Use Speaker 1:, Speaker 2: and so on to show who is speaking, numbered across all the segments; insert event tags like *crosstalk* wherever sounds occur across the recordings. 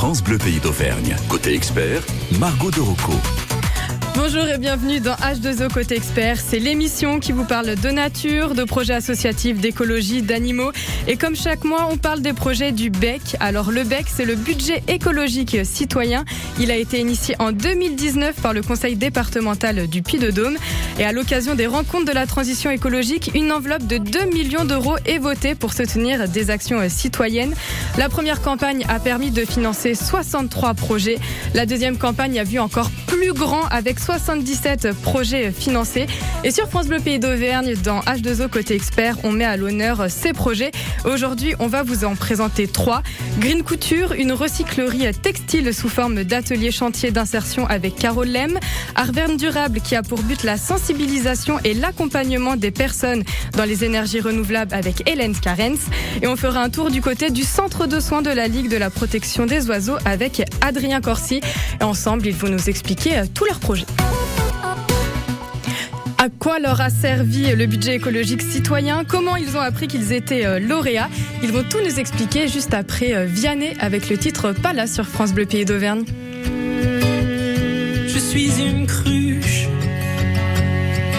Speaker 1: France Bleu Pays d'Auvergne. Côté expert, Margot de Rocco.
Speaker 2: Bonjour et bienvenue dans H2O Côté Expert. C'est l'émission qui vous parle de nature, de projets associatifs, d'écologie, d'animaux. Et comme chaque mois, on parle des projets du BEC. Alors le BEC, c'est le budget écologique citoyen. Il a été initié en 2019 par le conseil départemental du Puy-de-Dôme. Et à l'occasion des rencontres de la transition écologique, une enveloppe de 2 millions d'euros est votée pour soutenir des actions citoyennes. La première campagne a permis de financer 63 projets. La deuxième campagne a vu encore plus grand avec 77 projets financés. Et sur France Bleu Pays d'Auvergne, dans H2O côté expert, on met à l'honneur ces projets. Aujourd'hui, on va vous en présenter trois. Green Couture, une recyclerie textile sous forme d'atelier chantier d'insertion avec Carole Lem. Arverne Durable, qui a pour but la sensibilisation et l'accompagnement des personnes dans les énergies renouvelables avec Hélène Carens. Et on fera un tour du côté du centre de soins de la Ligue de la protection des oiseaux avec Adrien Corsi. Et ensemble, ils vont nous expliquer tous leurs projets. À quoi leur a servi le budget écologique citoyen? Comment ils ont appris qu'ils étaient euh, lauréats? Ils vont tout nous expliquer juste après euh, Vianney avec le titre Palace sur France Bleu Pays d'Auvergne.
Speaker 3: Je suis une cruche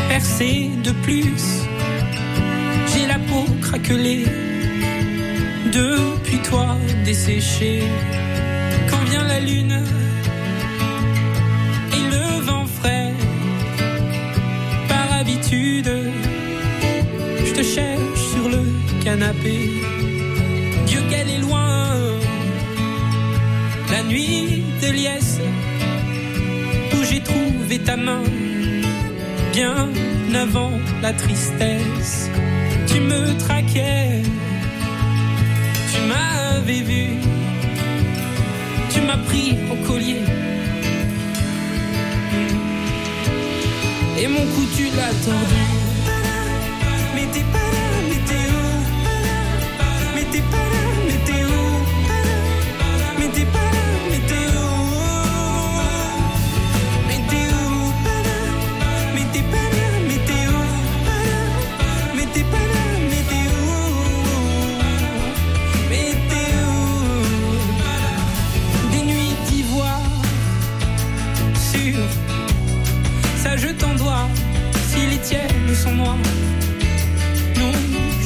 Speaker 3: percée de plus. J'ai la peau craquelée depuis toi desséchée. Quand vient la lune Dieu qu'elle est loin, la nuit de liesse, où j'ai trouvé ta main, bien avant la tristesse. Tu me traquais, tu m'avais vu, tu m'as pris au collier. Et mon cou tu l'as tordu. Mais t'es pas si les tiennes sont noires. Non,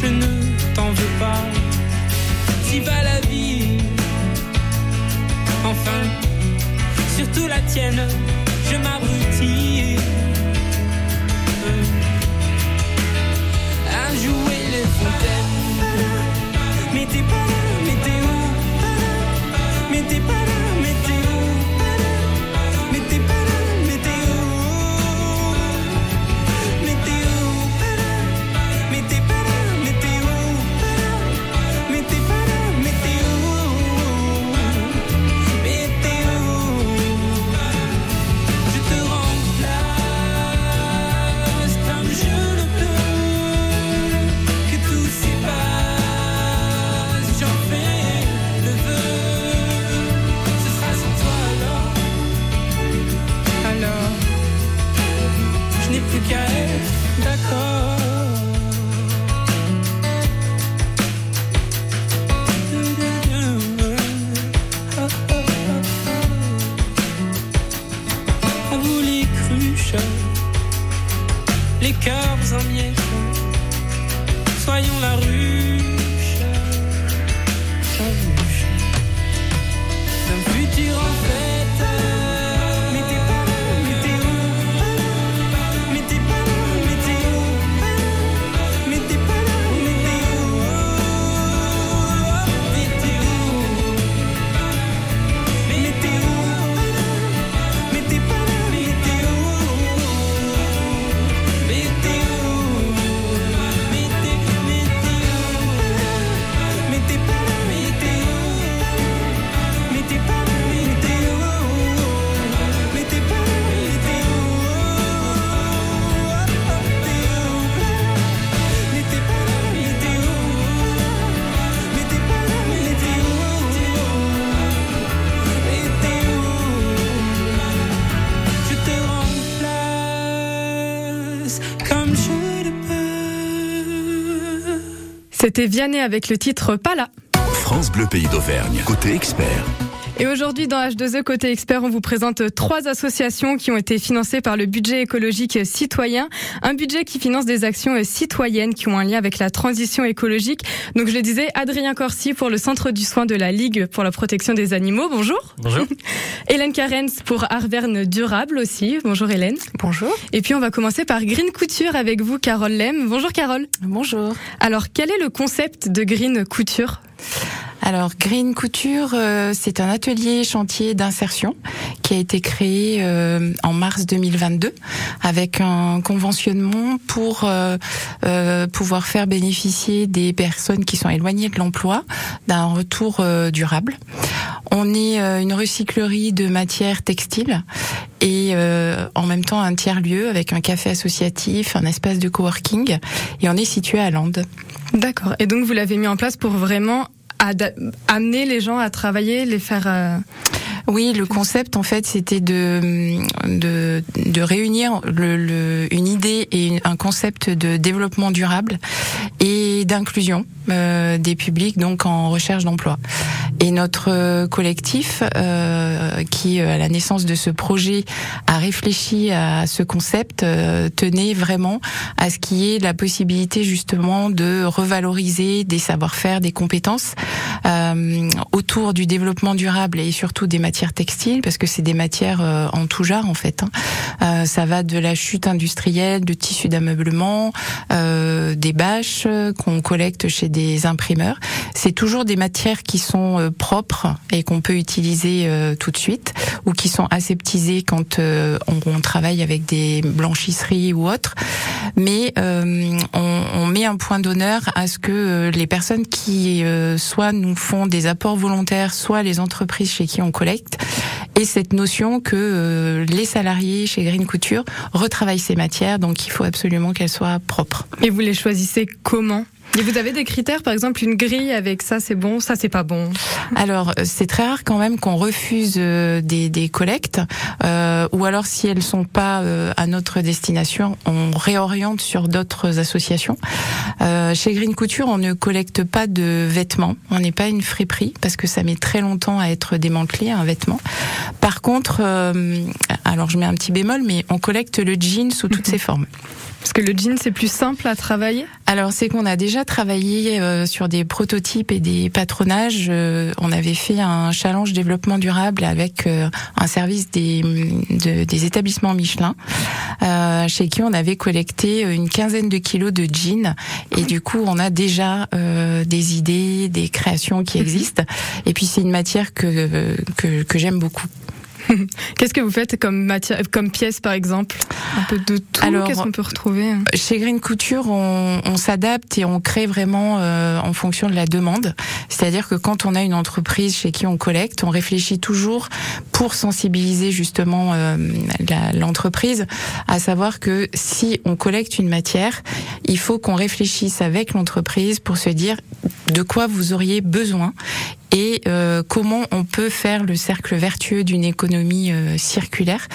Speaker 3: je ne t'en veux pas. Si va la vie, enfin, surtout la tienne, je m'abrutis. À jouer les fontaines. Mais t'es pas là, mais t'es où? Mais t'es pas
Speaker 2: C'était Vianney avec le titre Pas là.
Speaker 1: France Bleu Pays d'Auvergne. Côté expert,
Speaker 2: Et aujourd'hui, dans H2E Côté Expert, on vous présente trois associations qui ont été financées par le budget écologique citoyen. Un budget qui finance des actions citoyennes qui ont un lien avec la transition écologique. Donc, je le disais, Adrien Corsi pour le Centre du soin de la Ligue pour la protection des animaux. Bonjour.
Speaker 4: Bonjour. *laughs*
Speaker 2: Hélène Carens pour Arverne Durable aussi. Bonjour Hélène.
Speaker 5: Bonjour.
Speaker 2: Et puis, on va commencer par Green Couture avec vous, Carole Lem. Bonjour Carole.
Speaker 5: Bonjour.
Speaker 2: Alors, quel est le concept de Green Couture?
Speaker 5: Alors Green Couture, euh, c'est un atelier chantier d'insertion qui a été créé euh, en mars 2022 avec un conventionnement pour euh, pouvoir faire bénéficier des personnes qui sont éloignées de l'emploi d'un retour durable. On est une recyclerie de matières textiles et en même temps un tiers-lieu avec un café associatif, un espace de coworking et on est situé à Landes.
Speaker 2: D'accord. Et donc vous l'avez mis en place pour vraiment amener les gens à travailler, les faire. Euh,
Speaker 5: oui, le concept en fait, c'était de, de, de réunir le, le, une idée et un concept de développement durable et d'inclusion euh, des publics donc en recherche d'emploi. Et notre collectif, euh, qui à la naissance de ce projet a réfléchi à ce concept, euh, tenait vraiment à ce qu'il y ait la possibilité justement de revaloriser des savoir-faire, des compétences euh, autour du développement durable et surtout des matières textiles, parce que c'est des matières euh, en tout genre en fait. Hein. Euh, ça va de la chute industrielle, de tissus d'ameublement, des bâches qu'on collecte chez des imprimeurs. C'est toujours des matières qui sont propres et qu'on peut utiliser tout de suite, ou qui sont aseptisées quand on, on, travaille avec des blanchisseries ou autres. Mais on, on, met un point d'honneur à ce que les personnes qui soit nous font des apports volontaires, soit les entreprises chez qui on collecte, et cette notion que euh, les salariés chez Green Couture retravaillent ces matières, donc il faut absolument qu'elles soient propres.
Speaker 2: Et vous les choisissez comment? Et vous avez des critères, par exemple une grille avec ça c'est bon, ça c'est pas bon.
Speaker 5: Alors c'est très rare quand même qu'on refuse euh, des, des collectes, euh, ou alors si elles sont pas euh, à notre destination, on réoriente sur d'autres associations. Euh, chez Green Couture, on ne collecte pas de vêtements, on n'est pas une friperie parce que ça met très longtemps à être démantelé un vêtement. Par contre, euh, alors je mets un petit bémol, mais on collecte le jean sous toutes ses formes.
Speaker 2: Parce que le jean, c'est plus simple à travailler?
Speaker 5: Alors, c'est qu'on a déjà travaillé euh, sur des prototypes et des patronages. Euh, on avait fait un challenge développement durable avec euh, un service des, des établissements Michelin, chez qui on avait collecté une quinzaine de kilos de jeans. Et du coup, on a déjà des idées, des créations qui existent. Et puis, c'est une matière que, que, que j'aime beaucoup. *laughs*
Speaker 2: Qu'est-ce que vous faites comme matière, comme pièce par exemple? Un peu de tout. Alors, qu'est-ce qu'on peut retrouver hein?
Speaker 5: Chez Green Couture, on, on s'adapte et on crée vraiment euh, en fonction de la demande. C'est-à-dire que quand on a une entreprise chez qui on collecte, on réfléchit toujours pour sensibiliser justement euh, l'entreprise à savoir que si on collecte une matière, il faut qu'on réfléchisse avec l'entreprise pour se dire de quoi vous auriez besoin et euh, comment on peut faire le cercle vertueux d'une économie euh, circulaire?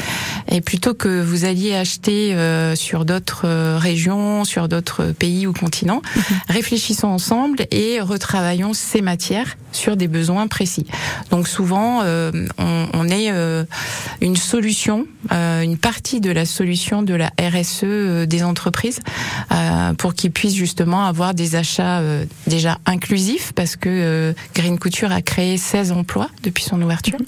Speaker 5: Et plutôt que vous alliez acheter euh, sur d'autres régions, sur d'autres pays ou continents, *laughs* réfléchissons ensemble et retravaillons ces matières sur des besoins précis. Donc souvent, on, on, est une solution, une partie de la solution de la RSE des entreprises pour qu'ils puissent justement avoir des achats déjà inclusifs parce que Green Couture a créé 16 emplois depuis son ouverture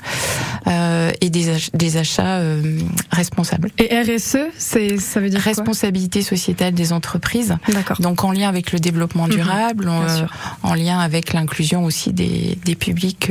Speaker 5: euh, et des, des achats euh, responsables.
Speaker 2: Et RSE, c'est ça veut dire
Speaker 5: responsabilité sociétale des entreprises.
Speaker 2: D'accord.
Speaker 5: Donc en lien avec le développement mhm. durable, en, euh, en, lien avec l'inclusion aussi des, des publics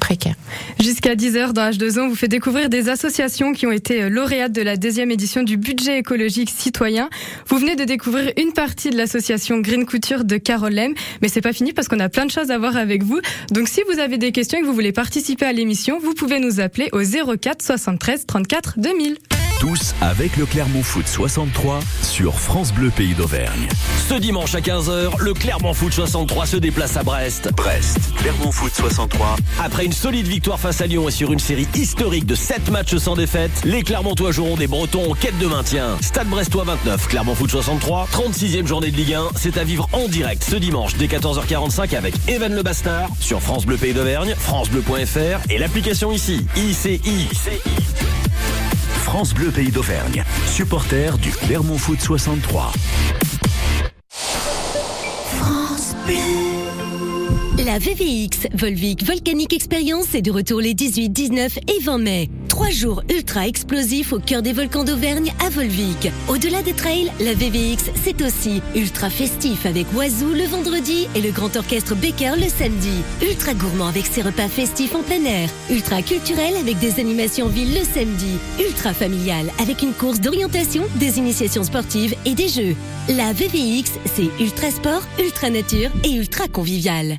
Speaker 5: précaires.
Speaker 2: Jusqu'à 10h dans H2O, on vous fait découvrir des associations qui ont été lauréates de la deuxième édition du budget écologique citoyen. Vous venez de découvrir une partie de l'association Green Couture de Carole Lem, mais c'est pas fini parce qu'on a plein de choses à voir avec vous. Donc si vous avez des questions et que vous voulez participer à l'émission, vous pouvez nous appeler au 04 73 34 2000.
Speaker 1: Tous avec le Clermont Foot 63 sur France Bleu Pays d'Auvergne.
Speaker 6: Ce dimanche à 15h, le Clermont Foot 63 se déplace à Brest.
Speaker 1: Brest, Clermont Foot 63.
Speaker 6: Après une solide victoire face à Lyon et sur une série historique de 7 matchs sans défaite, les Clermontois joueront des Bretons en quête de maintien. Stade Brestois 29, Clermont Foot 63, 36e journée de Ligue 1. C'est à vivre en direct ce dimanche dès 14h45 avec Evan Le Bastard sur France Bleu Pays d'Auvergne, francebleu.fr et l'application ici, ICI.
Speaker 1: France Bleu Pays d'Auvergne, supporter du Clermont Foot 63.
Speaker 7: La VVX Volvic Volcanic Experience est de retour les 18, 19 et 20 mai. Trois jours ultra explosifs au cœur des volcans d'Auvergne à Volvic. Au-delà des trails, la VVX c'est aussi ultra festif avec Oiseau le vendredi et le grand orchestre Becker le samedi. Ultra gourmand avec ses repas festifs en plein air. Ultra culturel avec des animations ville le samedi. Ultra familial avec une course d'orientation, des initiations sportives et des jeux. La VVX c'est ultra sport, ultra nature et ultra convivial.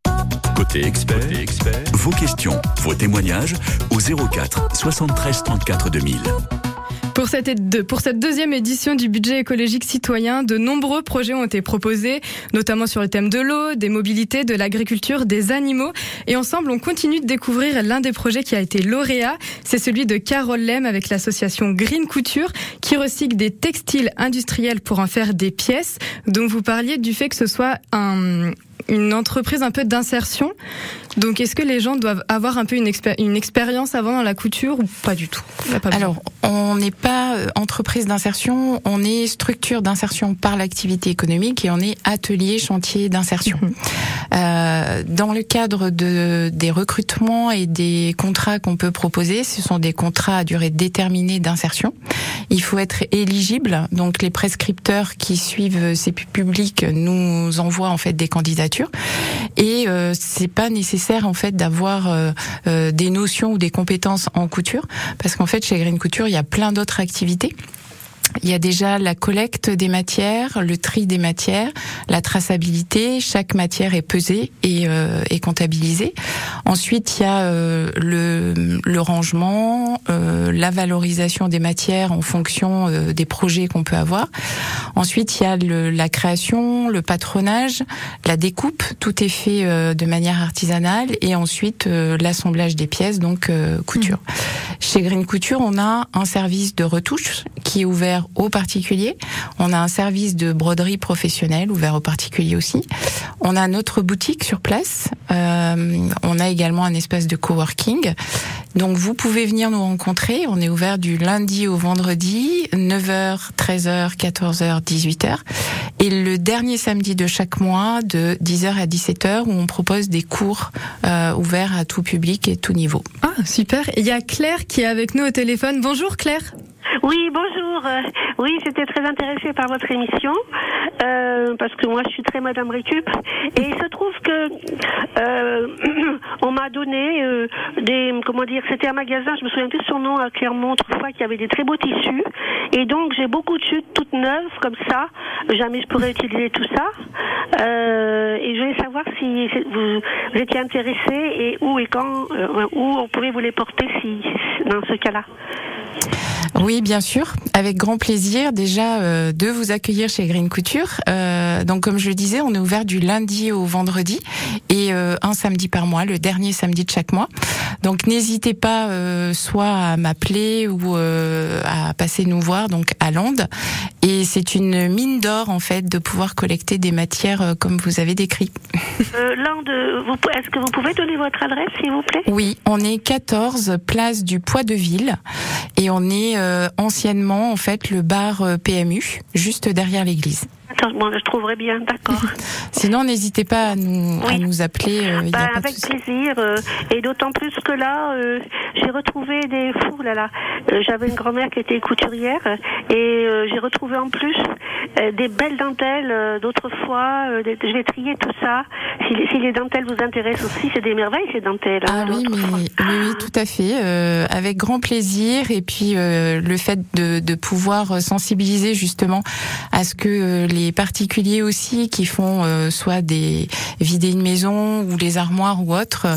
Speaker 1: Côté expert, vos questions, vos témoignages au 04 73 34 2000.
Speaker 2: Pour cette, pour cette deuxième édition du budget écologique citoyen, de nombreux projets ont été proposés, notamment sur le thème de l'eau, des mobilités, de l'agriculture, des animaux. Et ensemble, on continue de découvrir l'un des projets qui a été lauréat. C'est celui de Carole Lem avec l'association Green Couture, qui recycle des textiles industriels pour en faire des pièces. Donc vous parliez du fait que ce soit un, une entreprise un peu d'insertion. Donc est-ce que les gens doivent avoir un peu une, expé- une expérience avant dans la couture ou pas du tout? Pas.
Speaker 5: Alors, on n'est pas euh, entreprise d'insertion, on est structure d'insertion par l'activité économique et on est atelier chantier d'insertion. Euh, dans le cadre de, des recrutements et des contrats qu'on peut proposer, ce sont des contrats à durée déterminée d'insertion. Il faut être éligible, donc les prescripteurs qui suivent ces pu- publics nous envoient en fait des candidatures et euh, c'est pas nécessaire en fait d'avoir euh, euh, des notions ou des compétences en couture parce qu'en fait chez Green Couture il y a plein d'autres activités. Il y a déjà la collecte des matières, le tri des matières, la traçabilité. Chaque matière est pesée et, euh, et comptabilisée. Ensuite, il y a euh, le, le rangement, euh, la valorisation des matières en fonction euh, des projets qu'on peut avoir. Ensuite, il y a le, la création, le patronage, la découpe. Tout est fait euh, de manière artisanale et ensuite euh, l'assemblage des pièces, donc euh, couture. Chez Green Couture, on a un service de retouche qui est ouvert aux particuliers. On a un service de broderie professionnelle ouvert aux particuliers aussi. On a notre boutique sur place. Euh, on a également un espace de coworking. Donc vous pouvez venir nous rencontrer. On est ouvert du lundi au vendredi, 9h, 13h, 14h, 18h. Et le dernier samedi de chaque mois, de 10h à 17h, où on propose des cours euh, ouverts à tout public et tout niveau.
Speaker 2: Ah, super. Il y a Claire qui est avec nous au téléphone. Bonjour Claire.
Speaker 8: Oui, bonjour. Euh, Oui, j'étais très intéressée par votre émission euh, parce que moi, je suis très Madame Récup et il se trouve que euh, *clears throat* on m'a donné euh, des comment dire, c'était un magasin, je me souviens plus de son nom à Clermont autrefois qui avait des très beaux tissus et donc j'ai beaucoup de chutes toutes neuves comme ça. Jamais je pourrais utiliser tout ça Euh, et je voulais savoir si vous, étiez intéressé et où et quand euh, où on pouvait vous les porter si dans ce cas-là.
Speaker 5: Oui, bien sûr, avec grand plaisir déjà euh, de vous accueillir chez Green Couture. Euh, donc comme je le disais, on est ouvert du lundi au vendredi et euh, un samedi par mois, le dernier samedi de chaque mois. Donc n'hésitez pas euh, soit à m'appeler ou euh, à passer nous voir donc à Lande. Et c'est une mine d'or en fait de pouvoir collecter des matières euh, comme vous avez décrit.
Speaker 8: Euh, Lande, est-ce que vous pouvez donner votre adresse, s'il vous plaît?
Speaker 5: Oui, on est 14 place du Poids de Ville et on est euh, anciennement en fait le bar euh, PMU juste derrière l'église.
Speaker 8: Bon, je trouverai bien, d'accord. *laughs*
Speaker 5: Sinon, n'hésitez pas à nous, à nous appeler. euh, a
Speaker 8: Bah, avec plaisir. euh, et d'autant plus que là, euh, j'ai retrouvé des fous là là. J'avais une grand-mère qui était couturière et j'ai retrouvé en plus des belles dentelles d'autrefois. des- je vais trier tout ça. Si, les- si les dentelles vous intéressent aussi, c'est des merveilles ces dentelles. hein,
Speaker 5: Ah oui, mais oui, oui, tout à fait, avec grand plaisir. Et puis le fait de, de pouvoir sensibiliser justement à ce que euh, les particuliers aussi qui font euh, soit des vider une maison ou les armoires ou autres,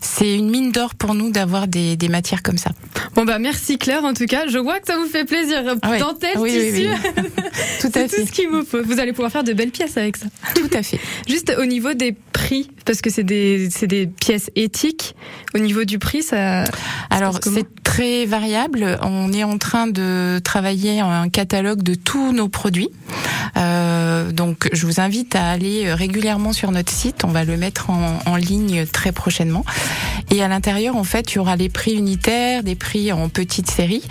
Speaker 5: c'est une mine d'or pour nous d'avoir des, des matières comme ça.
Speaker 2: Bon bah merci Claire en tout cas. Je vois que ça vous fait plaisir.
Speaker 5: Ah ouais.
Speaker 2: Dentelle,
Speaker 5: Oui, oui,
Speaker 2: tissu.
Speaker 5: oui. *laughs* Tout à fait.
Speaker 2: tout ce qu'il vous faut. Vous allez pouvoir faire de belles pièces avec ça.
Speaker 5: Tout à fait. *laughs*
Speaker 2: Juste au niveau des prix, parce que c'est des, c'est des pièces éthiques. Au niveau du prix, ça.
Speaker 5: Alors c'est très variable. On est en train de travailler un catalogue de tous nos produits. Euh, donc je vous invite à aller régulièrement sur notre site. On va le mettre en, en ligne très prochainement. Et à l'intérieur, en fait, il y aura les prix unitaires, des prix en petite série,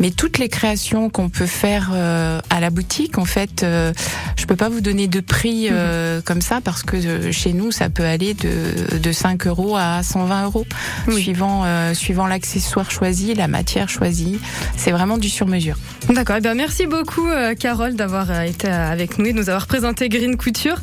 Speaker 5: mais toutes les créations qu'on peut faire euh, à la boutique, en fait, euh, je peux pas vous donner de prix euh, comme ça parce que euh, chez nous, ça peut aller de, de 5 euros à 120 euros, suivant euh, suivant l'accessoire choisi, la matière choisie. C'est vraiment du sur mesure.
Speaker 2: D'accord. Eh bien, merci beaucoup, euh, Carole, d'avoir euh, été euh, avec nous et de nous avoir présenté Green Couture.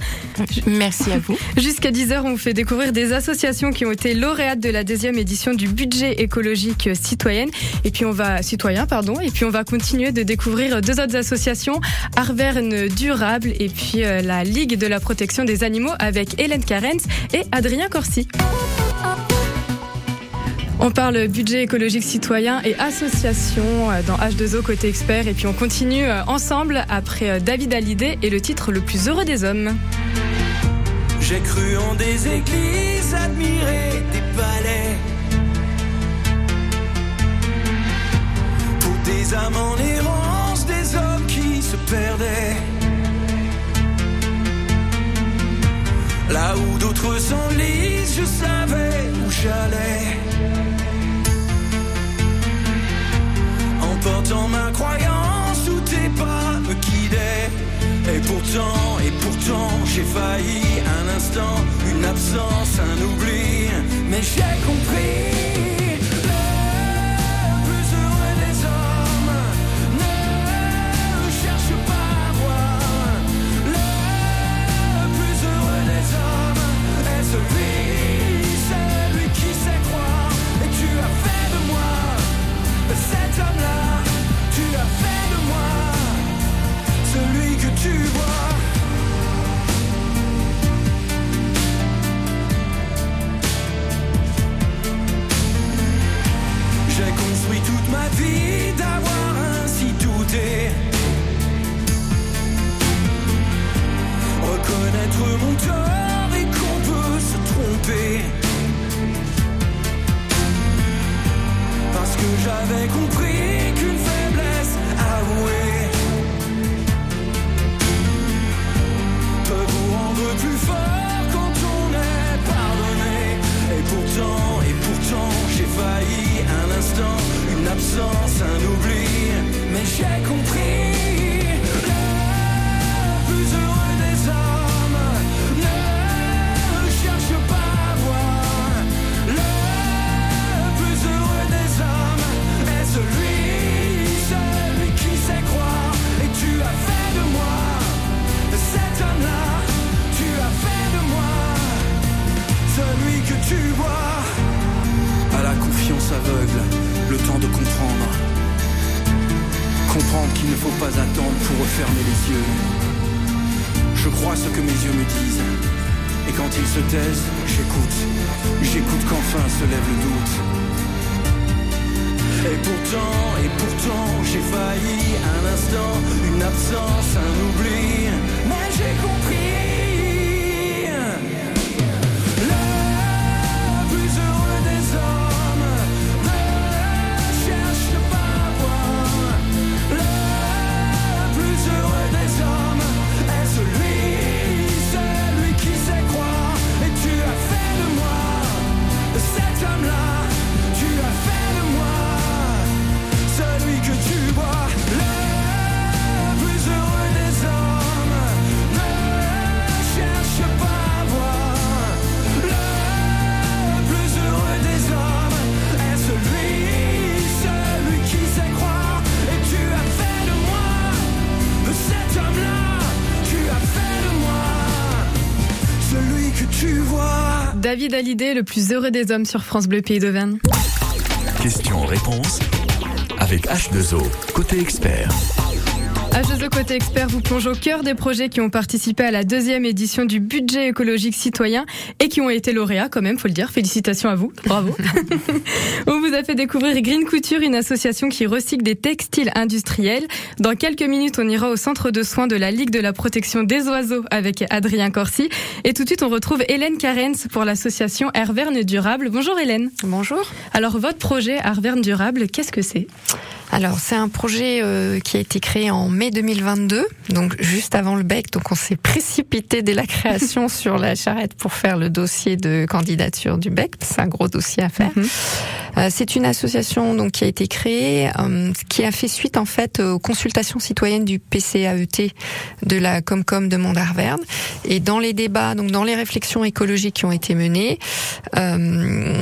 Speaker 5: Merci à vous. *laughs*
Speaker 2: Jusqu'à 10h, on vous fait découvrir des associations qui ont été lauréates de la deuxième édition du budget écologique citoyenne. Et puis on va, citoyen, pardon. Et puis on va continuer de découvrir deux autres associations, Arverne Durable et puis euh, la Ligue de la protection des animaux avec Hélène Carens et Adrien Corsi. On parle budget écologique citoyen et association euh, dans H2O côté expert et puis on continue euh, ensemble après euh, David Hallyday et le titre le plus heureux des hommes.
Speaker 9: J'ai cru en des églises, admiré des palais. Pour des âmes en errance, des hommes qui se perdaient. Là où d'autres s'enlisent, je savais où j'allais. Portant ma croyance, où tes pas me guidaient. Et pourtant, et pourtant, j'ai failli un instant, une absence, un oubli. Mais j'ai compris. Tu vois. À la confiance aveugle, le temps de comprendre. Comprendre qu'il ne faut pas attendre pour refermer les yeux. Je crois ce que mes yeux me disent. Et quand ils se taisent, j'écoute. J'écoute qu'enfin se lève le doute. Et pourtant, et pourtant, j'ai failli un instant, une absence, un oubli. Mais j'ai compris.
Speaker 2: David Hallyday, le plus heureux des hommes sur France Bleu Pays d'Auvergne.
Speaker 1: Question-réponse avec H2O, côté expert.
Speaker 2: H2O Côté Expert vous plonge au cœur des projets qui ont participé à la deuxième édition du budget écologique citoyen et qui ont été lauréats quand même, faut le dire. Félicitations à vous. Bravo. *laughs* On vous a fait découvrir Green Couture, une association qui recycle des textiles industriels. Dans quelques minutes, on ira au centre de soins de la Ligue de la protection des oiseaux avec Adrien Corsi. Et tout de suite, on retrouve Hélène Carens pour l'association Herverne Durable. Bonjour Hélène.
Speaker 10: Bonjour.
Speaker 2: Alors, votre projet Herverne Durable, qu'est-ce que c'est?
Speaker 10: Alors c'est un projet euh, qui a été créé en mai 2022, donc juste avant le bec. Donc on s'est *laughs* précipité dès la création *laughs* sur la charrette pour faire le dossier de candidature du bec. C'est un gros dossier à faire.
Speaker 2: Mhm.
Speaker 10: Euh, c'est une association donc qui a été créée, euh, qui a fait suite en fait aux consultations citoyennes du PCAET de la Comcom de Mont-d'Arverne. Et dans les débats, donc dans les réflexions écologiques qui ont été menées, euh,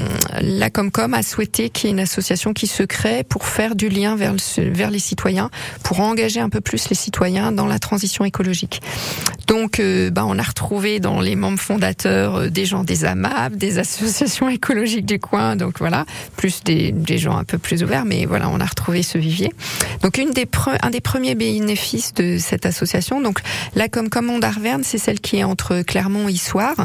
Speaker 10: la Comcom a souhaité qu'il y ait une association qui se crée pour faire du lien vers, le- vers les citoyens, pour engager un peu plus les citoyens dans la transition écologique. Donc, euh, bah, on a retrouvé dans les membres fondateurs euh, des gens des AMAP, des associations *laughs* écologiques du coin, donc voilà, plus des, gens un peu plus ouverts, mais voilà, on a retrouvé ce vivier. Donc, une des un des premiers bénéfices de cette association, donc la Comcom d'Arverne, c'est celle qui est entre Clermont et Issoire.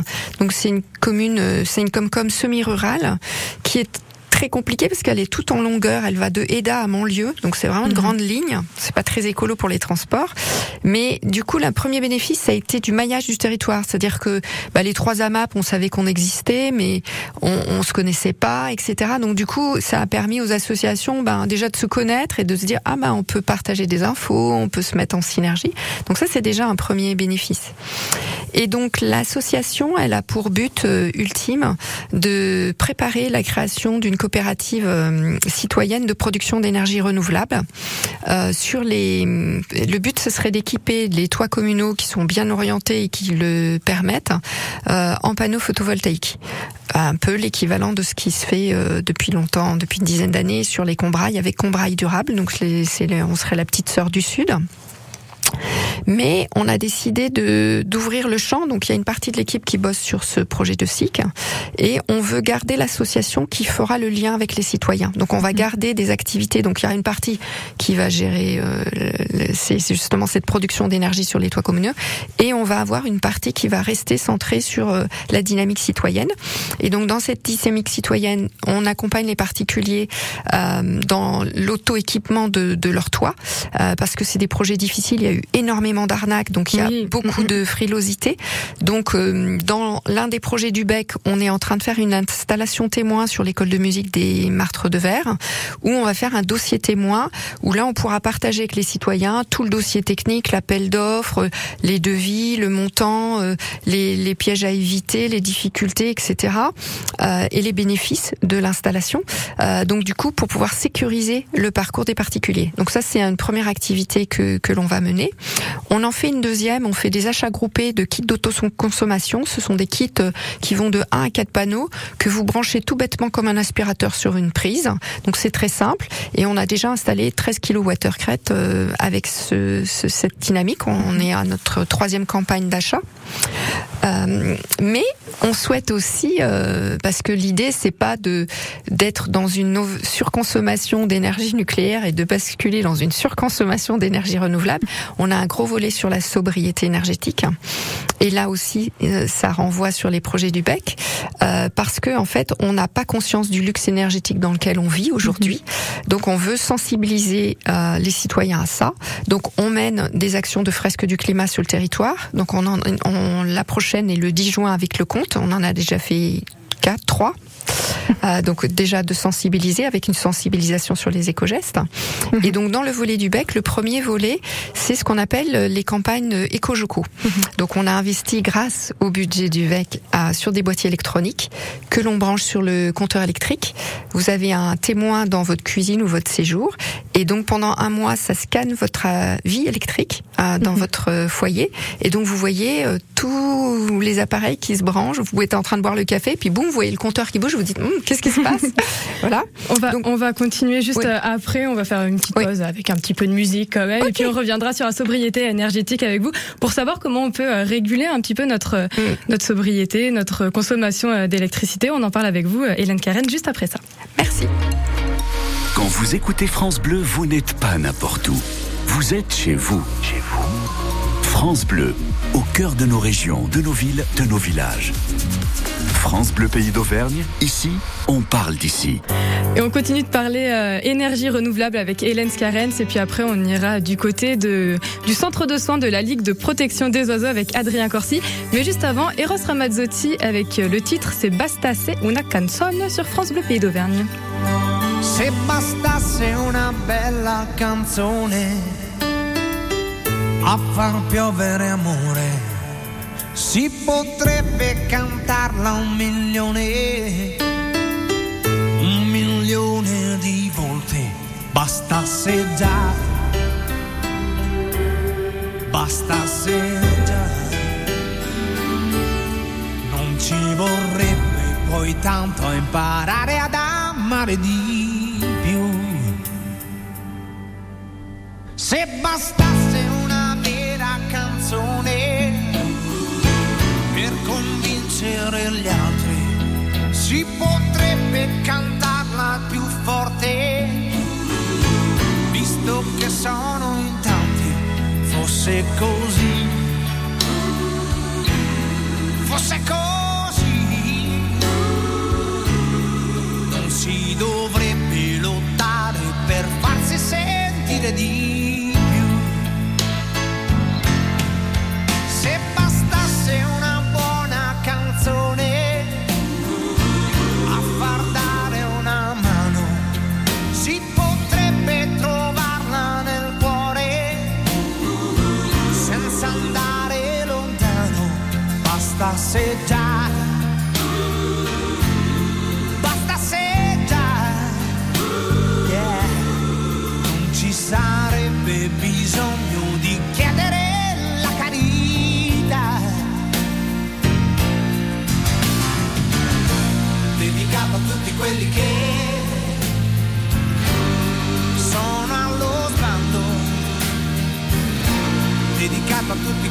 Speaker 10: Donc, c'est une commune, euh, c'est une Comcom semi-rurale qui est très compliquée parce qu'elle est toute en longueur. Elle va de Eda à Montlieu, donc c'est vraiment une grande ligne. C'est pas très écolo pour les transports, mais du coup, le premier bénéfice, ça a été du maillage du territoire, c'est-à-dire que bah, les trois AMAP, on savait qu'on existait, mais on, on se connaissait pas, etc. Donc du coup, ça a permis aux associations, ben, déjà de se connaître et de se dire ah ben on peut partager des infos, on peut se mettre en synergie. Donc ça, c'est déjà un premier bénéfice. Et donc l'association, elle a pour but euh, ultime de préparer la création d'une coopérative euh, citoyenne de production d'énergie renouvelable. Euh, sur les, le but, ce serait d'équiper les toits communaux qui sont bien orientés et qui le permettent euh, en panneaux photovoltaïques. Un peu l'équivalent de ce qui se fait depuis longtemps, depuis une dizaine d'années sur les Combrailles avec Combrailles Durable. Donc c'est, on serait la petite sœur du Sud. Mais on a décidé de d'ouvrir le champ. Donc il y a une partie de l'équipe qui bosse sur ce projet de SIC et on veut garder l'association qui fera le lien avec les citoyens. Donc on va garder des activités. Donc il y a une partie qui va gérer euh, c'est justement cette production d'énergie sur les toits communaux et on va avoir une partie qui va rester centrée sur euh, la dynamique citoyenne. Et donc dans cette dynamique citoyenne, on accompagne les particuliers euh, dans l'auto-équipement de, de leur toit parce que c'est des projets difficiles. Il y a eu énormément d'arnaques, donc il y a
Speaker 2: Oui.
Speaker 10: beaucoup de frilosité. Donc euh, dans l'un des projets du BEC, on est en train de faire une installation témoin sur l'école de musique des Martres de Verre, où on va faire un dossier témoin, où là on pourra partager avec les citoyens tout le dossier technique, l'appel d'offres, les devis, le montant, euh, les, les pièges à éviter, les difficultés, etc. euh, et les bénéfices de l'installation. Euh, donc du coup, pour pouvoir sécuriser le parcours des particuliers. Donc ça, c'est une première activité que, que l'on va mener. On en fait une deuxième, on fait des achats groupés de kits d'autoconsommation. Ce sont des kits euh, qui vont de 1 à 4 panneaux que vous branchez tout bêtement comme un aspirateur sur une prise. Donc c'est très simple et on a déjà installé 13 kWh crête avec ce, ce- cette dynamique. On est à notre troisième campagne d'achat. Euh, mais on souhaite aussi, euh, parce que l'idée c'est pas d'être dans une surconsommation d'énergie nucléaire et de basculer dans une surconsommation d'énergie renouvelable. On a un gros volet sur la sobriété énergétique, et là aussi euh, ça renvoie sur les projets du BEC, euh, parce que en fait on n'a pas conscience du luxe énergétique dans lequel on vit aujourd'hui. Donc on veut sensibiliser euh, les citoyens à ça. Donc on mène des actions de fresque du climat sur le territoire. Donc on, en, on la prochaine est le 10 juin avec le compte. On en a déjà fait 4, 3. Euh, donc déjà de sensibiliser avec une sensibilisation sur les éco-gestes. Et donc dans le volet du bec, le premier volet, c'est ce qu'on appelle les campagnes éco-joco. Donc on a investi grâce au budget du VEC à- sur des boîtiers électroniques que l'on branche sur le compteur électrique. Vous avez un témoin dans votre cuisine ou votre séjour Et donc pendant un mois, ça scanne votre euh, vie électrique euh, dans votre euh, foyer. Et donc vous voyez euh, tous les appareils qui se branchent. Vous êtes en train de boire le café, puis boum, vous voyez le compteur qui bouge. Vous dites, Hum, qu'est-ce qui se passe *laughs* Voilà.
Speaker 2: On va, on va continuer juste
Speaker 10: Oui.
Speaker 2: euh, après. On va faire une petite
Speaker 10: Oui.
Speaker 2: pause avec un petit peu de musique quand même. Et puis on reviendra sur la sobriété énergétique avec vous pour savoir comment on peut euh, réguler un petit peu notre, euh, notre sobriété, notre consommation d'électricité. On en parle avec vous, Hélène Karen, juste après ça.
Speaker 10: Merci.
Speaker 1: Quand vous écoutez France Bleu, vous n'êtes pas n'importe où. Vous êtes chez vous. Chez vous. France Bleu, au cœur de nos régions, de nos villes, de nos villages. France Bleu Pays d'Auvergne, ici, on parle d'ici.
Speaker 2: Et on continue de parler euh, énergie renouvelable avec Hélène Scarens. Et puis après, on ira du côté de, du centre de soins de la Ligue de protection des oiseaux avec Adrien Corsi. Mais juste avant, Eros Ramazzotti avec euh, le titre C'est Bastasse una canzone sur France Bleu Pays d'Auvergne.
Speaker 11: Se bastasse una bella canzone a far piovere amore, si potrebbe cantarla un milione, un milione di volte. Bastasse già, bastasse già, non ci vorrebbe poi tanto imparare ad amare di più. Se bastasse una vera canzone convincere gli altri, si potrebbe cantarla più forte, visto che sono in tanti, fosse così, fosse così, non si dovrebbe lottare per farsi sentire di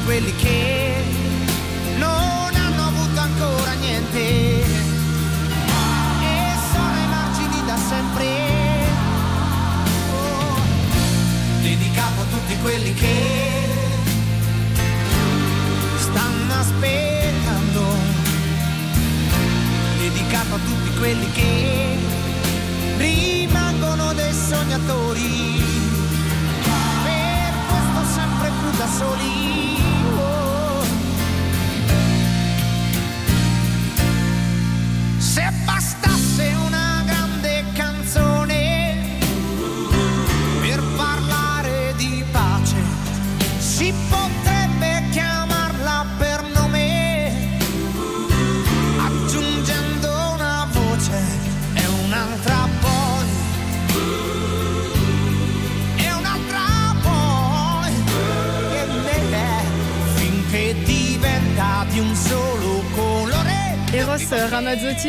Speaker 11: quelli che non hanno avuto ancora niente. E sono ai margini da sempre. Oh, dedicato a tutti quelli che stanno aspettando. Dedicato a tutti quelli che rimangono dei sognatori. Per questo sempre più da soli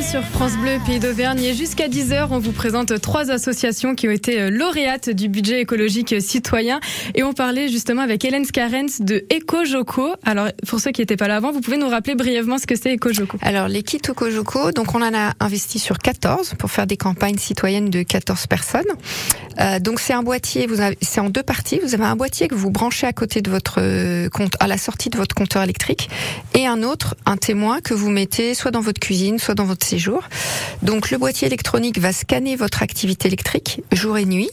Speaker 2: Sur France Bleu Pays d'Auvergne. Et jusqu'à 10h, on vous présente trois associations qui ont été euh, lauréates du budget écologique citoyen. Et on parlait justement avec Hélène Scarens de EcoJoco. Alors, pour ceux qui n'étaient pas là avant, vous pouvez nous rappeler brièvement ce que c'est EcoJoco
Speaker 10: Alors, les kits Okojoko, donc on en a investi sur 14 pour faire des campagnes citoyennes de 14 personnes. Euh, donc c'est un boîtier, vous c'est en deux parties. Vous avez un boîtier que vous branchez à côté de votre euh, compte, à la sortie de votre compteur électrique, et un autre, un témoin que vous mettez soit dans votre cuisine, soit dans votre séjour. Donc le boîtier électronique va scanner votre activité électrique jour et nuit.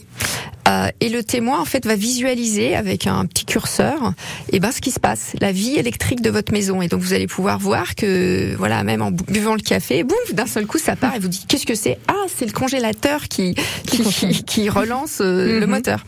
Speaker 10: Euh, et le témoin en fait va visualiser avec un petit curseur et ben ce qui se passe, la vie électrique de votre maison et donc vous allez pouvoir voir que voilà même en bu- buvant le café, boum d'un seul coup ça part et vous dites qu'est-ce que c'est? Ah c'est le congélateur qui qui, *laughs* qui, qui relance euh, le
Speaker 2: Mhm.
Speaker 10: moteur.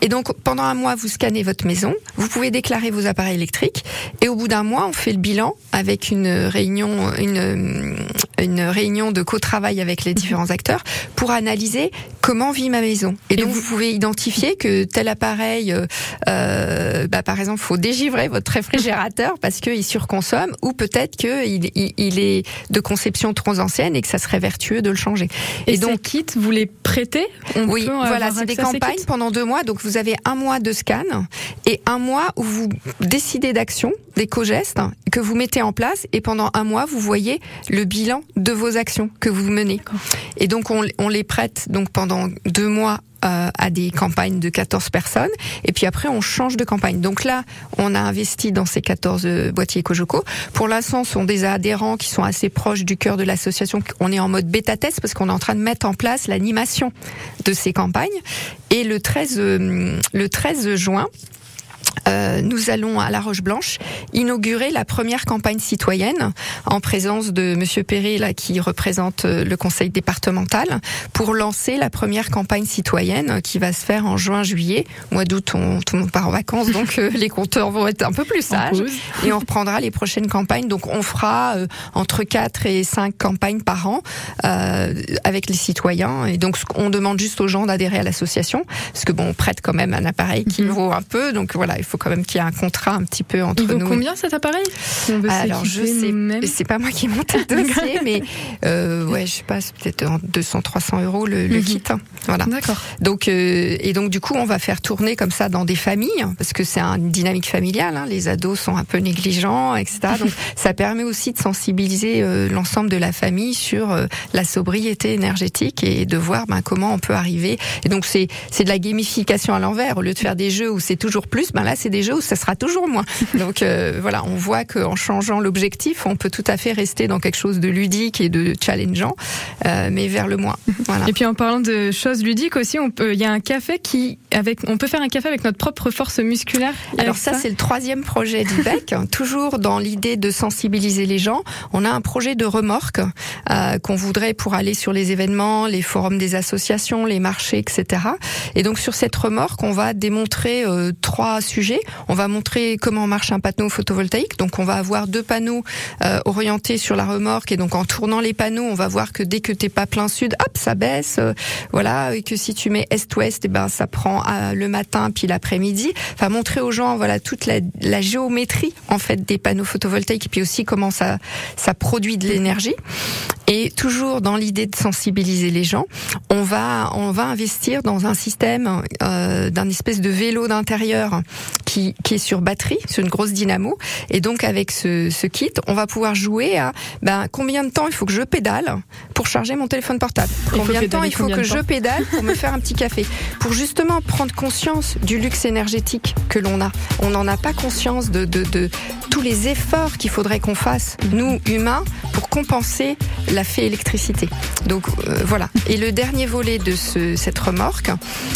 Speaker 10: Et donc pendant un mois vous scannez votre maison, vous pouvez déclarer vos appareils électriques et au bout d'un mois on fait le bilan avec une réunion une une réunion de co-travail avec les différents acteurs pour analyser comment vit ma maison. Et, donc vous... pouvez identifier que tel appareil, euh, euh, bah, par exemple, faut dégivrer votre réfrigérateur *laughs* parce qu'il surconsomme, ou peut-être qu'il il, il, est de conception trop ancienne et que ça serait vertueux de le changer.
Speaker 2: Et, et donc, kits, vous les prêtez?
Speaker 10: On Oui, voilà, c'est des campagnes pendant deux mois. Donc vous avez un mois de scan et un mois où vous décidez d'action, d'éco-gestes que vous mettez en place, et pendant un mois vous voyez le bilan de vos actions que vous menez. Et donc on, on les prête donc pendant deux mois euh, à des campagnes de 14 personnes et puis après on change de campagne. Donc là, on a investi dans ces 14 euh, boîtiers Cojoco. Pour l'instant, ce sont des adhérents qui sont assez proches du cœur de l'association. On est en mode bêta test parce qu'on est en train de mettre en place l'animation de ces campagnes et le 13 euh, le 13 juin euh, nous allons à La Roche Blanche inaugurer la première campagne citoyenne en présence de Monsieur Perret là qui représente euh, le conseil départemental pour lancer la première campagne citoyenne qui va se faire en juin-juillet. Mois d'août, on, tout le monde part en vacances, donc euh, les compteurs vont être un peu plus *laughs* sages et on reprendra les prochaines campagnes. Donc on fera entre 4 et 5 campagnes par an avec les citoyens et donc on demande juste aux gens d'adhérer à l'association parce que bon, on prête quand même un appareil qui mhm. vaut un peu, donc voilà, il faut quand même qu'il y ait un contrat un petit peu entre
Speaker 2: il vaut
Speaker 10: nous.
Speaker 2: Combien cet appareil
Speaker 10: Alors je sais, c'est pas moi qui monte le *laughs* dossier, mais euh, ouais, je sais pas, c'est peut-être 200-300 euros le, le mhm. kit. Hein. Voilà.
Speaker 2: D'accord.
Speaker 10: Donc euh, et donc du coup, on va faire tourner comme ça dans des familles parce que c'est une dynamique familiale. Hein. Les ados sont un peu négligents, etc. Donc *laughs* ça permet aussi de sensibiliser euh, l'ensemble de la famille sur euh, la sobriété énergétique et de voir ben, comment on peut arriver. Et donc c'est c'est de la gamification à l'envers. Au lieu de faire des jeux où c'est toujours plus, ben là c'est des jeux où ça sera toujours moins. *laughs* Donc euh, voilà, on voit qu'en changeant l'objectif, on peut tout à fait rester dans quelque chose de ludique et de challengeant, euh, mais vers le moins. *laughs* Voilà.
Speaker 2: Et puis en parlant de choses ludiques aussi, on peut, il y a un café qui, avec, on peut faire un café avec notre propre force musculaire.
Speaker 10: Alors ça, c'est le troisième projet d'IBEC, *laughs* toujours dans l'idée de sensibiliser les gens. On a un projet de remorque euh, qu'on voudrait pour aller sur les événements, les forums des associations, les marchés, etc. Et donc sur cette remorque, on va démontrer euh, trois sujets. On va montrer comment marche un panneau photovoltaïque. Donc on va avoir deux panneaux euh, orientés sur la remorque et donc en tournant les panneaux, on va voir que dès que t'es pas plein sud, hop, ça baisse. Euh, voilà, et que si tu mets est-ouest, et eh ben ça prend euh, le matin puis l'après-midi. Enfin montrer aux gens voilà toute la, la, géométrie en fait des panneaux photovoltaïques et puis aussi comment ça ça produit de l'énergie. Et toujours dans l'idée de sensibiliser les gens, on va on va investir dans un système euh, d'un espèce de vélo d'intérieur qui, qui est sur batterie, sur une grosse dynamo. Et donc avec ce, ce kit, on va pouvoir jouer à ben, combien de temps il faut que je pédale pour charger mon téléphone portable? Combien de temps il faut que je pédale pour me *laughs* faire un petit café? Pour justement prendre conscience du luxe énergétique que l'on a. On n'en a pas conscience de, de, de tous les efforts qu'il faudrait qu'on fasse, nous humains, pour compenser la fait électricité. Donc euh, voilà. Et le dernier volet de ce, cette remorque,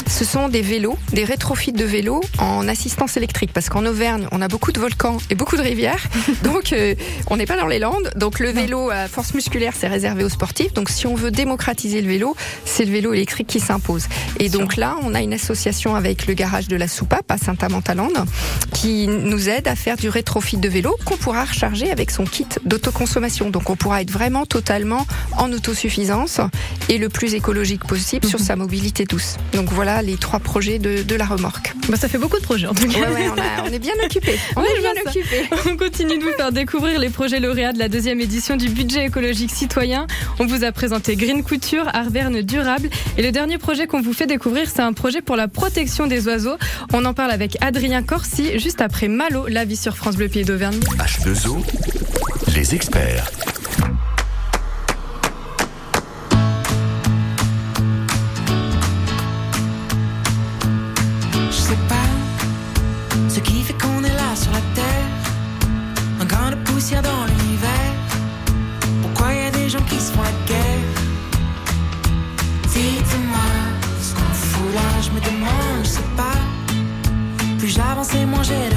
Speaker 10: ce sont des vélos, des rétrofits de vélos en assistance électrique. Parce qu'en Auvergne, on a beaucoup de volcans et beaucoup de rivières. *laughs* donc euh, on n'est pas dans les Landes. Donc le vélo à force musculaire, c'est réservé aux sportifs. Donc si on veut démocratiser le vélo, c'est le vélo électrique qui s'impose. Et donc là, on a une association avec le garage de la Soupape à Saint-Amand-Talande qui nous aide à faire du rétrofit de vélo qu'on pourra recharger avec son kit d'autoconsommation. Donc on pourra être vraiment totalement en autosuffisance et le plus écologique possible sur mhm. sa mobilité douce. Donc voilà les trois projets de, de la remorque.
Speaker 2: Bah ça fait beaucoup de projets en tout cas.
Speaker 10: Ouais, *laughs* on, on, est bien occupés.
Speaker 2: On est bien occupés. *laughs* On continue de vous faire découvrir les projets lauréats de la deuxième édition du budget écologique citoyen. On vous a présenté Green Couture, Arverne Durable et le dernier projet qu'on vous fait découvrir, c'est un projet pour la protection des oiseaux. On en parle avec Adrien Corsi juste après Malo, la vie sur France Bleu Pied d'Auvergne.
Speaker 1: H2O, les experts.
Speaker 3: Dans l'univers Pourquoi y a des gens qui se font la guerre? Dites-moi ce qu'on fout là, je me demande, je sais pas. Plus j'avance et moins j'ai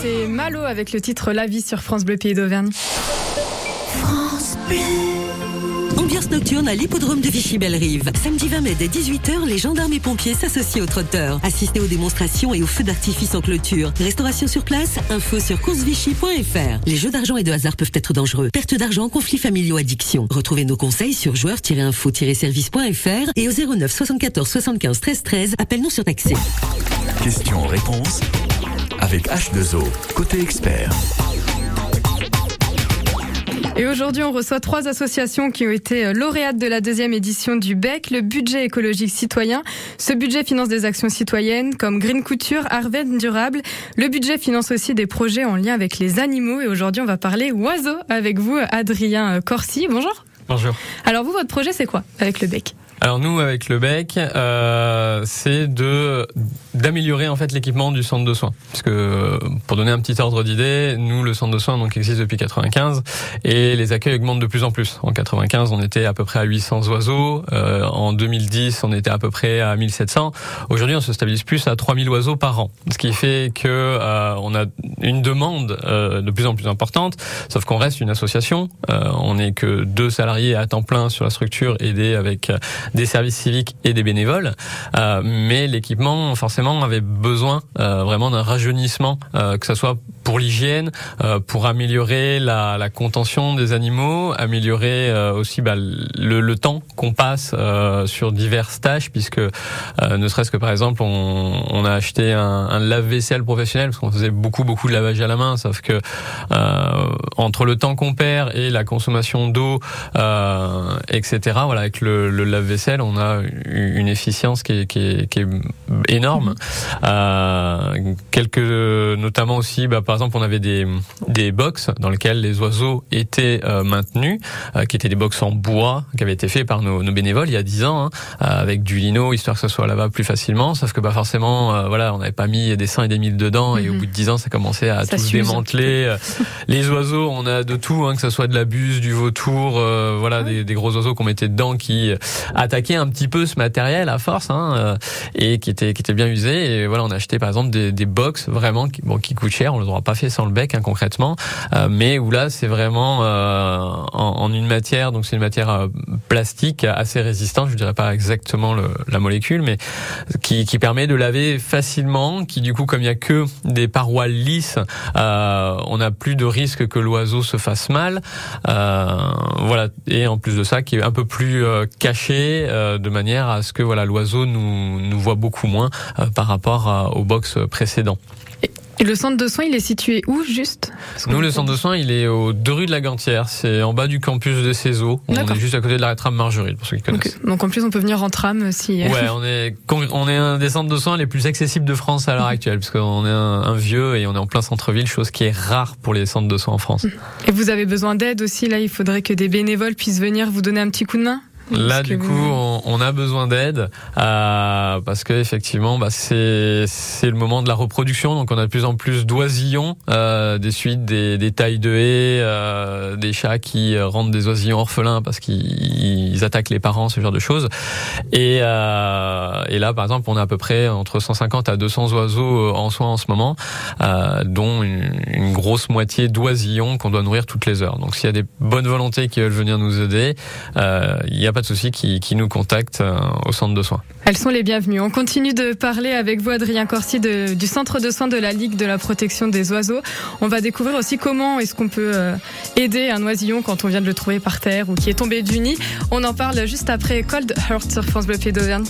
Speaker 2: C'était Malo avec le titre La vie sur France Bleu Pays d'Auvergne.
Speaker 7: Ambiance nocturne à l'hippodrome de Vichy-Belle-Rive. Samedi 20 mai dès 18h, les gendarmes et pompiers s'associent aux trotteurs. Assistez aux démonstrations et aux feux d'artifice en clôture. Restauration sur place, info sur coursevichy.fr. Les jeux d'argent et de hasard peuvent être dangereux. Perte d'argent, conflits familiaux, addiction. Retrouvez nos conseils sur joueurs-info-service.fr et au 09 74 75 13 13. Appelle-nous sur taxi.
Speaker 1: Questions-réponses avec H2O, côté expert.
Speaker 2: Et aujourd'hui, on reçoit trois associations qui ont été euh, lauréates de la deuxième édition du BEC, le budget écologique citoyen. Ce budget finance des actions citoyennes comme Green Couture, Arven Durable. Le budget finance aussi des projets en lien avec les animaux. Et aujourd'hui, on va parler oiseaux avec vous, Adrien euh, Corsi. Bonjour.
Speaker 4: Bonjour.
Speaker 2: Alors vous, votre projet, c'est quoi avec le BEC
Speaker 4: Alors nous, avec le BEC, euh, c'est de d'améliorer en fait l'équipement du centre de soins. Parce que pour donner un petit ordre d'idée, nous le centre de soins donc existe depuis 95 et les accueils augmentent de plus en plus. En 95, on était à peu près à 800 oiseaux. Euh, en 2010, on était à peu près à 1700. Aujourd'hui, on se stabilise plus à 3000 oiseaux par an. Ce qui fait que euh, on a une demande euh, de plus en plus importante. Sauf qu'on reste une association. Euh, on n'est que deux salariés à temps plein sur la structure, aidés avec des services civiques et des bénévoles. Euh, mais l'équipement, forcément, avait besoin euh, vraiment d'un rajeunissement, euh, que ce soit pour l'hygiène, euh, pour améliorer la, la, contention des animaux, améliorer euh, aussi bah, le, le, temps qu'on passe sur diverses tâches, puisque ne serait-ce que par exemple, on, on a acheté un, un lave-vaisselle professionnel, parce qu'on faisait beaucoup beaucoup de lavage à la main, sauf que entre le temps qu'on perd et la consommation d'eau, etc. Voilà, avec le, le lave-vaisselle, on a une efficience qui est, qui est, qui est énorme. Euh, quelques, notamment aussi, bah, par exemple, on avait des des box dans lesquelles les oiseaux étaient euh, maintenus, euh, qui étaient des box en bois, qui avaient été faits par nos, nos bénévoles il y a dix ans, hein, avec du lino, histoire que ce soit là-bas plus facilement. Sauf que bah forcément, voilà, on n'avait pas mis des seins et des mille dedans, mm -hmm. et au bout de dix ans, ça commençait à ça tout démanteler. les oiseaux, on a de tout, hein, que ce soit de la buse, du vautour, voilà, des, des, gros oiseaux qu'on mettait dedans qui attaquaient un petit peu ce matériel à force, hein, et qui était qui était bien usé. Et voilà, on a acheté par exemple des, des box vraiment qui, bon, qui coûtent cher. On les aura pas fait sans le bec hein, concrètement, euh, mais où là c'est vraiment euh, en, en, une matière, donc c'est une matière euh, plastique assez résistante. Je dirais pas exactement le, la molécule, mais qui, qui, permet de laver facilement. Qui du coup, comme il y a que des parois lisses, on n'a plus de risque que l'oiseau se fasse mal. voilà, et en plus de ça, qui est un peu plus caché de manière à ce que voilà l'oiseau nous nous voit beaucoup moins par rapport aux box précédents.
Speaker 12: Et le centre de soins, il est situé où juste?
Speaker 4: Nous, le centre de soins, il est aux deux rues de la Gantière. C'est en bas du campus de Cézo. On est juste à côté de la tram Marguerite, pour ceux qui connaissent.
Speaker 12: Okay. Donc en plus, on peut venir en tram si.
Speaker 4: Ouais, *laughs* on est on est un des centres de soins les plus accessibles de France à l'heure actuelle, parce qu'on est un, un, vieux et on est en plein centre-ville, chose qui est rare pour les centres de soins en France.
Speaker 12: Et vous avez besoin d'aide aussi? Là. Il faudrait que des bénévoles puissent venir vous donner un petit coup de main?
Speaker 4: Là, du coup, on, on, a besoin d'aide euh, parce que effectivement, bah, c'est c'est le moment de la reproduction. Donc, on a de plus en plus d'oisillons, euh, des suites, des, des tailles de haies, euh, des chats qui rendent des oisillons orphelins parce qu'ils attaquent les parents, ce genre de choses. Et, euh, et là, par exemple, on a à peu près entre 150 à 200 oiseaux en soins en ce moment, euh, dont une, une, grosse moitié d'oisillons qu'on doit nourrir toutes les heures. Donc, s'il y a des bonnes volontés qui veulent venir nous aider, euh, il y a pas de souci qui, qui, nous contactent euh, au centre de soins.
Speaker 12: Elles sont les bienvenues. On continue de parler avec vous, Adrien Corsi, du centre de soins de la Ligue de la protection des oiseaux. On va découvrir aussi comment est-ce qu'on peut euh, aider un oisillon quand on vient de le trouver par terre ou qui est tombé du nid. On en parle juste après Cold Heart sur France Bleu Pays d'Auvergne.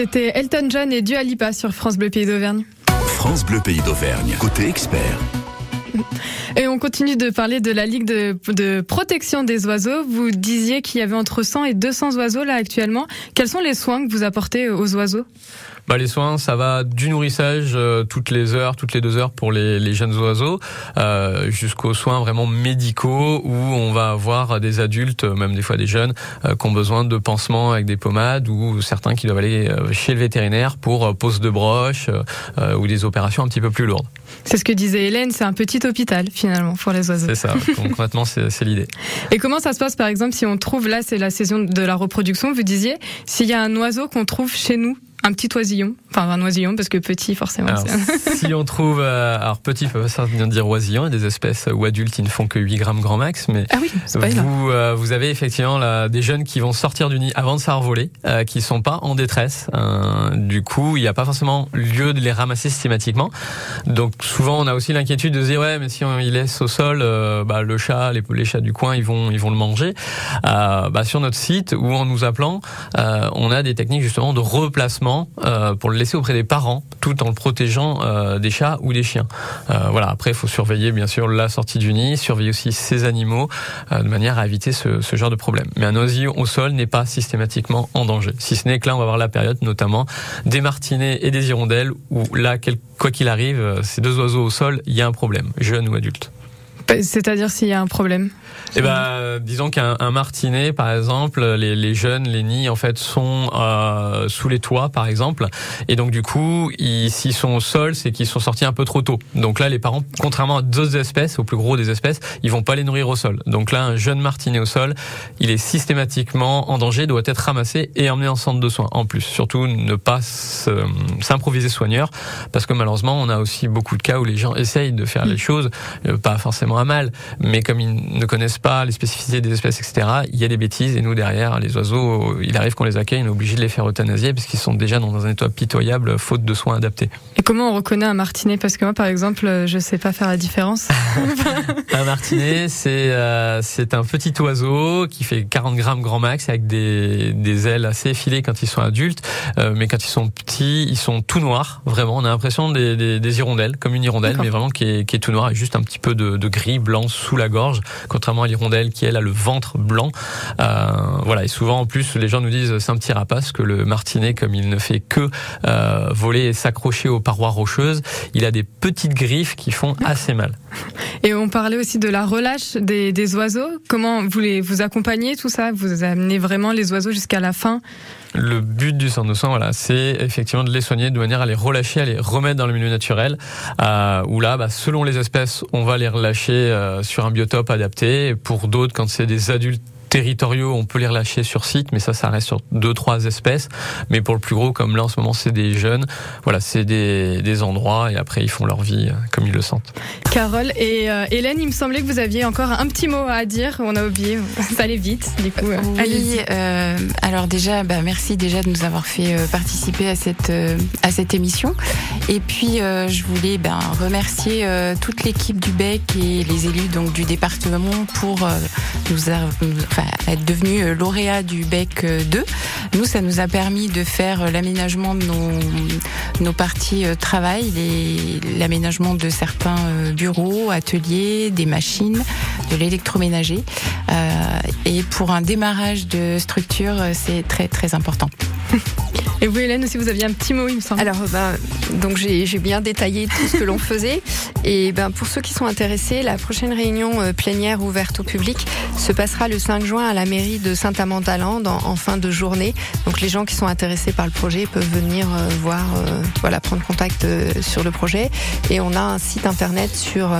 Speaker 12: C'était Elton John et Dua Lipa sur France Bleu Pays d'Auvergne.
Speaker 1: France Bleu Pays d'Auvergne, côté expert.
Speaker 12: Et on continue de parler de la Ligue de, de protection des oiseaux. Vous disiez qu'il y avait entre 100 et 200 oiseaux là actuellement. Quels sont les soins que vous apportez aux oiseaux?
Speaker 4: Bah, les soins, ça va du nourrissage euh, toutes les heures, toutes les deux heures pour les, les jeunes oiseaux, euh, jusqu'aux soins vraiment médicaux où on va avoir des adultes, même des fois des jeunes, euh, qui ont besoin de pansements avec des pommades ou certains qui doivent aller chez le vétérinaire pour pose de broche ou des opérations un petit peu plus lourdes.
Speaker 12: C'est ce que disait Hélène, c'est un petit hôpital finalement.
Speaker 2: pour les oiseaux.
Speaker 4: C'est ça, *laughs* concrètement c'est l'idée.
Speaker 2: Et comment ça se passe par exemple si on trouve, là c'est la saison de la reproduction, vous disiez, s'il y a un oiseau qu'on trouve chez nous un petit oisillon, enfin un oisillon parce que petit forcément.
Speaker 4: Alors, *laughs* si on trouve, euh, alors petit, ça vient de dire oisillon, il y a des espèces où adultes ils ne font que 8 grammes grand max, mais
Speaker 2: Ah oui, c'est pas énorme.
Speaker 4: vous, euh, vous avez effectivement là, des jeunes qui vont sortir du nid avant de savoir voler, euh, qui sont pas en détresse. Euh, du coup, il n'y a pas forcément lieu de les ramasser systématiquement. Donc souvent, on a aussi l'inquiétude de se dire ouais, mais si on les laisse au sol, bah, le chat, les, les chats du coin, ils vont, ils vont le manger. Bah, sur notre site ou en nous appelant, on a des techniques justement de replacement euh, pour le laisser auprès des parents, tout en le protégeant euh, des chats ou des chiens. Euh, voilà. Après, il faut surveiller bien sûr la sortie du nid, surveiller aussi ces animaux de manière à éviter ce, genre de problème. Mais un oisillon au sol n'est pas systématiquement en danger. Si ce n'est que là, on va voir la période notamment des martinets et des hirondelles où là, quoi qu'il arrive, ces deux oiseaux au sol, il y a un problème, jeune ou adulte.
Speaker 2: C'est-à-dire s'il y a un problème.
Speaker 4: Eh ben, euh, disons qu'un un martinet, par exemple, les, les jeunes, les nids, en fait, sont euh, sous les toits, par exemple, et donc du coup, ils- s'ils sont au sol, c'est qu'ils sont sortis un peu trop tôt. Donc là, les parents, contrairement à d'autres espèces, au plus gros des espèces, ils vont pas les nourrir au sol. Donc là, un jeune martinet au sol, il est systématiquement en danger, doit être ramassé et emmené en centre de soins. En plus, surtout ne pas se- s'improviser soigneur, parce que malheureusement, on a aussi beaucoup de cas où les gens essayent de faire les choses, euh, pas forcément mal, mais comme ils ne connaissent pas les spécificités des espèces, etc., il y a des bêtises et nous derrière, les oiseaux, il arrive qu'on les accueille, on est obligé de les faire euthanasier parce qu'ils sont déjà dans un état pitoyable, faute de soins adaptés.
Speaker 2: Et comment on reconnaît un martinet? Parce que moi, par exemple, je sais pas faire la différence. *laughs*
Speaker 4: Un martinet, c'est euh, un petit oiseau qui fait 40 grammes grand max avec des, des ailes assez effilées quand ils sont adultes, euh, mais quand ils sont petits, ils sont tout noirs. Vraiment, on a l'impression des, des, des hirondelles, comme une hirondelle, mais vraiment qui est, qui est tout noir, avec juste un petit peu de, de gris blanc sous la gorge, contrairement à l'hirondelle qui elle a le ventre blanc. Euh, voilà, et souvent en plus, les gens nous disent c'est un petit rapace que le martinet, comme il ne fait que euh, voler et s'accrocher aux parois rocheuses, il a des petites griffes qui font assez mal.
Speaker 2: Et on parlait aussi de la relâche des, des oiseaux. Comment vous les vous accompagnez tout ça? Vous amenez vraiment les oiseaux jusqu'à la fin?
Speaker 4: Le but du soins, voilà, c'est effectivement de les soigner de manière à les relâcher, à les remettre dans le milieu naturel. Euh, où là, bah, selon les espèces, on va les relâcher euh, sur un biotope adapté. Pour d'autres, quand c'est des adultes territoriaux, on peut les relâcher sur site, mais ça, ça reste sur deux, trois espèces. Mais pour le plus gros, comme là en ce moment, c'est des jeunes. Voilà, c'est des, des endroits et après ils font leur vie euh, comme ils le sentent.
Speaker 2: Carole et euh, Hélène, il me semblait que vous aviez encore un petit mot à dire. On a oublié. *laughs* Ça allait vite, du coup. euh,
Speaker 5: Oui, euh, alors déjà, bah, merci déjà de nous avoir fait euh, participer à cette euh, à cette émission. Et puis euh, je voulais ben, remercier euh, toute l'équipe du BEC et les élus donc du département pour euh, nous, a- nous- être devenus euh, lauréats du BEC euh, 2. Nous, ça nous a permis de faire euh, l'aménagement de nos nos parties euh, travail, l'aménagement de certains euh, bureaux, ateliers, des machines, de l'électroménager. Euh, et pour un démarrage de structure, euh, c'est très très important. *laughs*
Speaker 2: Et vous, Hélène, aussi, vous aviez un petit mot, il me semble.
Speaker 10: Alors, ben, donc j'ai bien détaillé tout ce que l'on faisait. Et ben, pour ceux qui sont intéressés, la prochaine réunion euh, plénière ouverte au public se passera le 5 juin à la mairie de Saint-Amand-d'Alande en, fin de journée. Donc les gens qui sont intéressés par le projet peuvent venir euh, voir, euh, voilà, prendre contact sur le projet. Et on a un site internet sur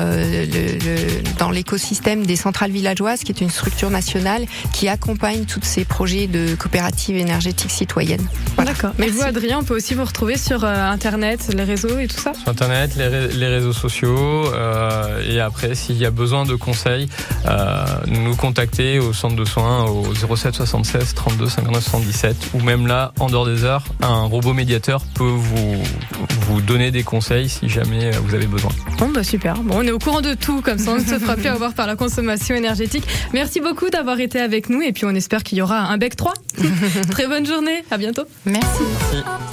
Speaker 10: dans l'écosystème des centrales villageoises, qui est une structure nationale qui accompagne tous ces projets de coopératives énergétiques citoyennes. Voilà.
Speaker 2: D'accord. Mais vous, Adrien, on peut aussi vous retrouver sur euh, Internet, les réseaux et tout ça?
Speaker 4: Sur Internet, les, ré- les réseaux sociaux, euh, et après, s'il y a besoin de conseils, euh, nous contacter au centre de soins au 07 76 32 59 77, ou même là, en dehors des heures, un robot médiateur peut vous, vous donner des conseils si jamais vous avez besoin.
Speaker 2: Bon, bah super. Bon, on est au courant de tout, comme ça on ne se fera plus *laughs* avoir par la consommation énergétique. Merci beaucoup d'avoir été avec nous et puis on espère qu'il y aura un bec 3. *laughs* Très bonne journée, à bientôt.
Speaker 5: Merci.
Speaker 4: Merci.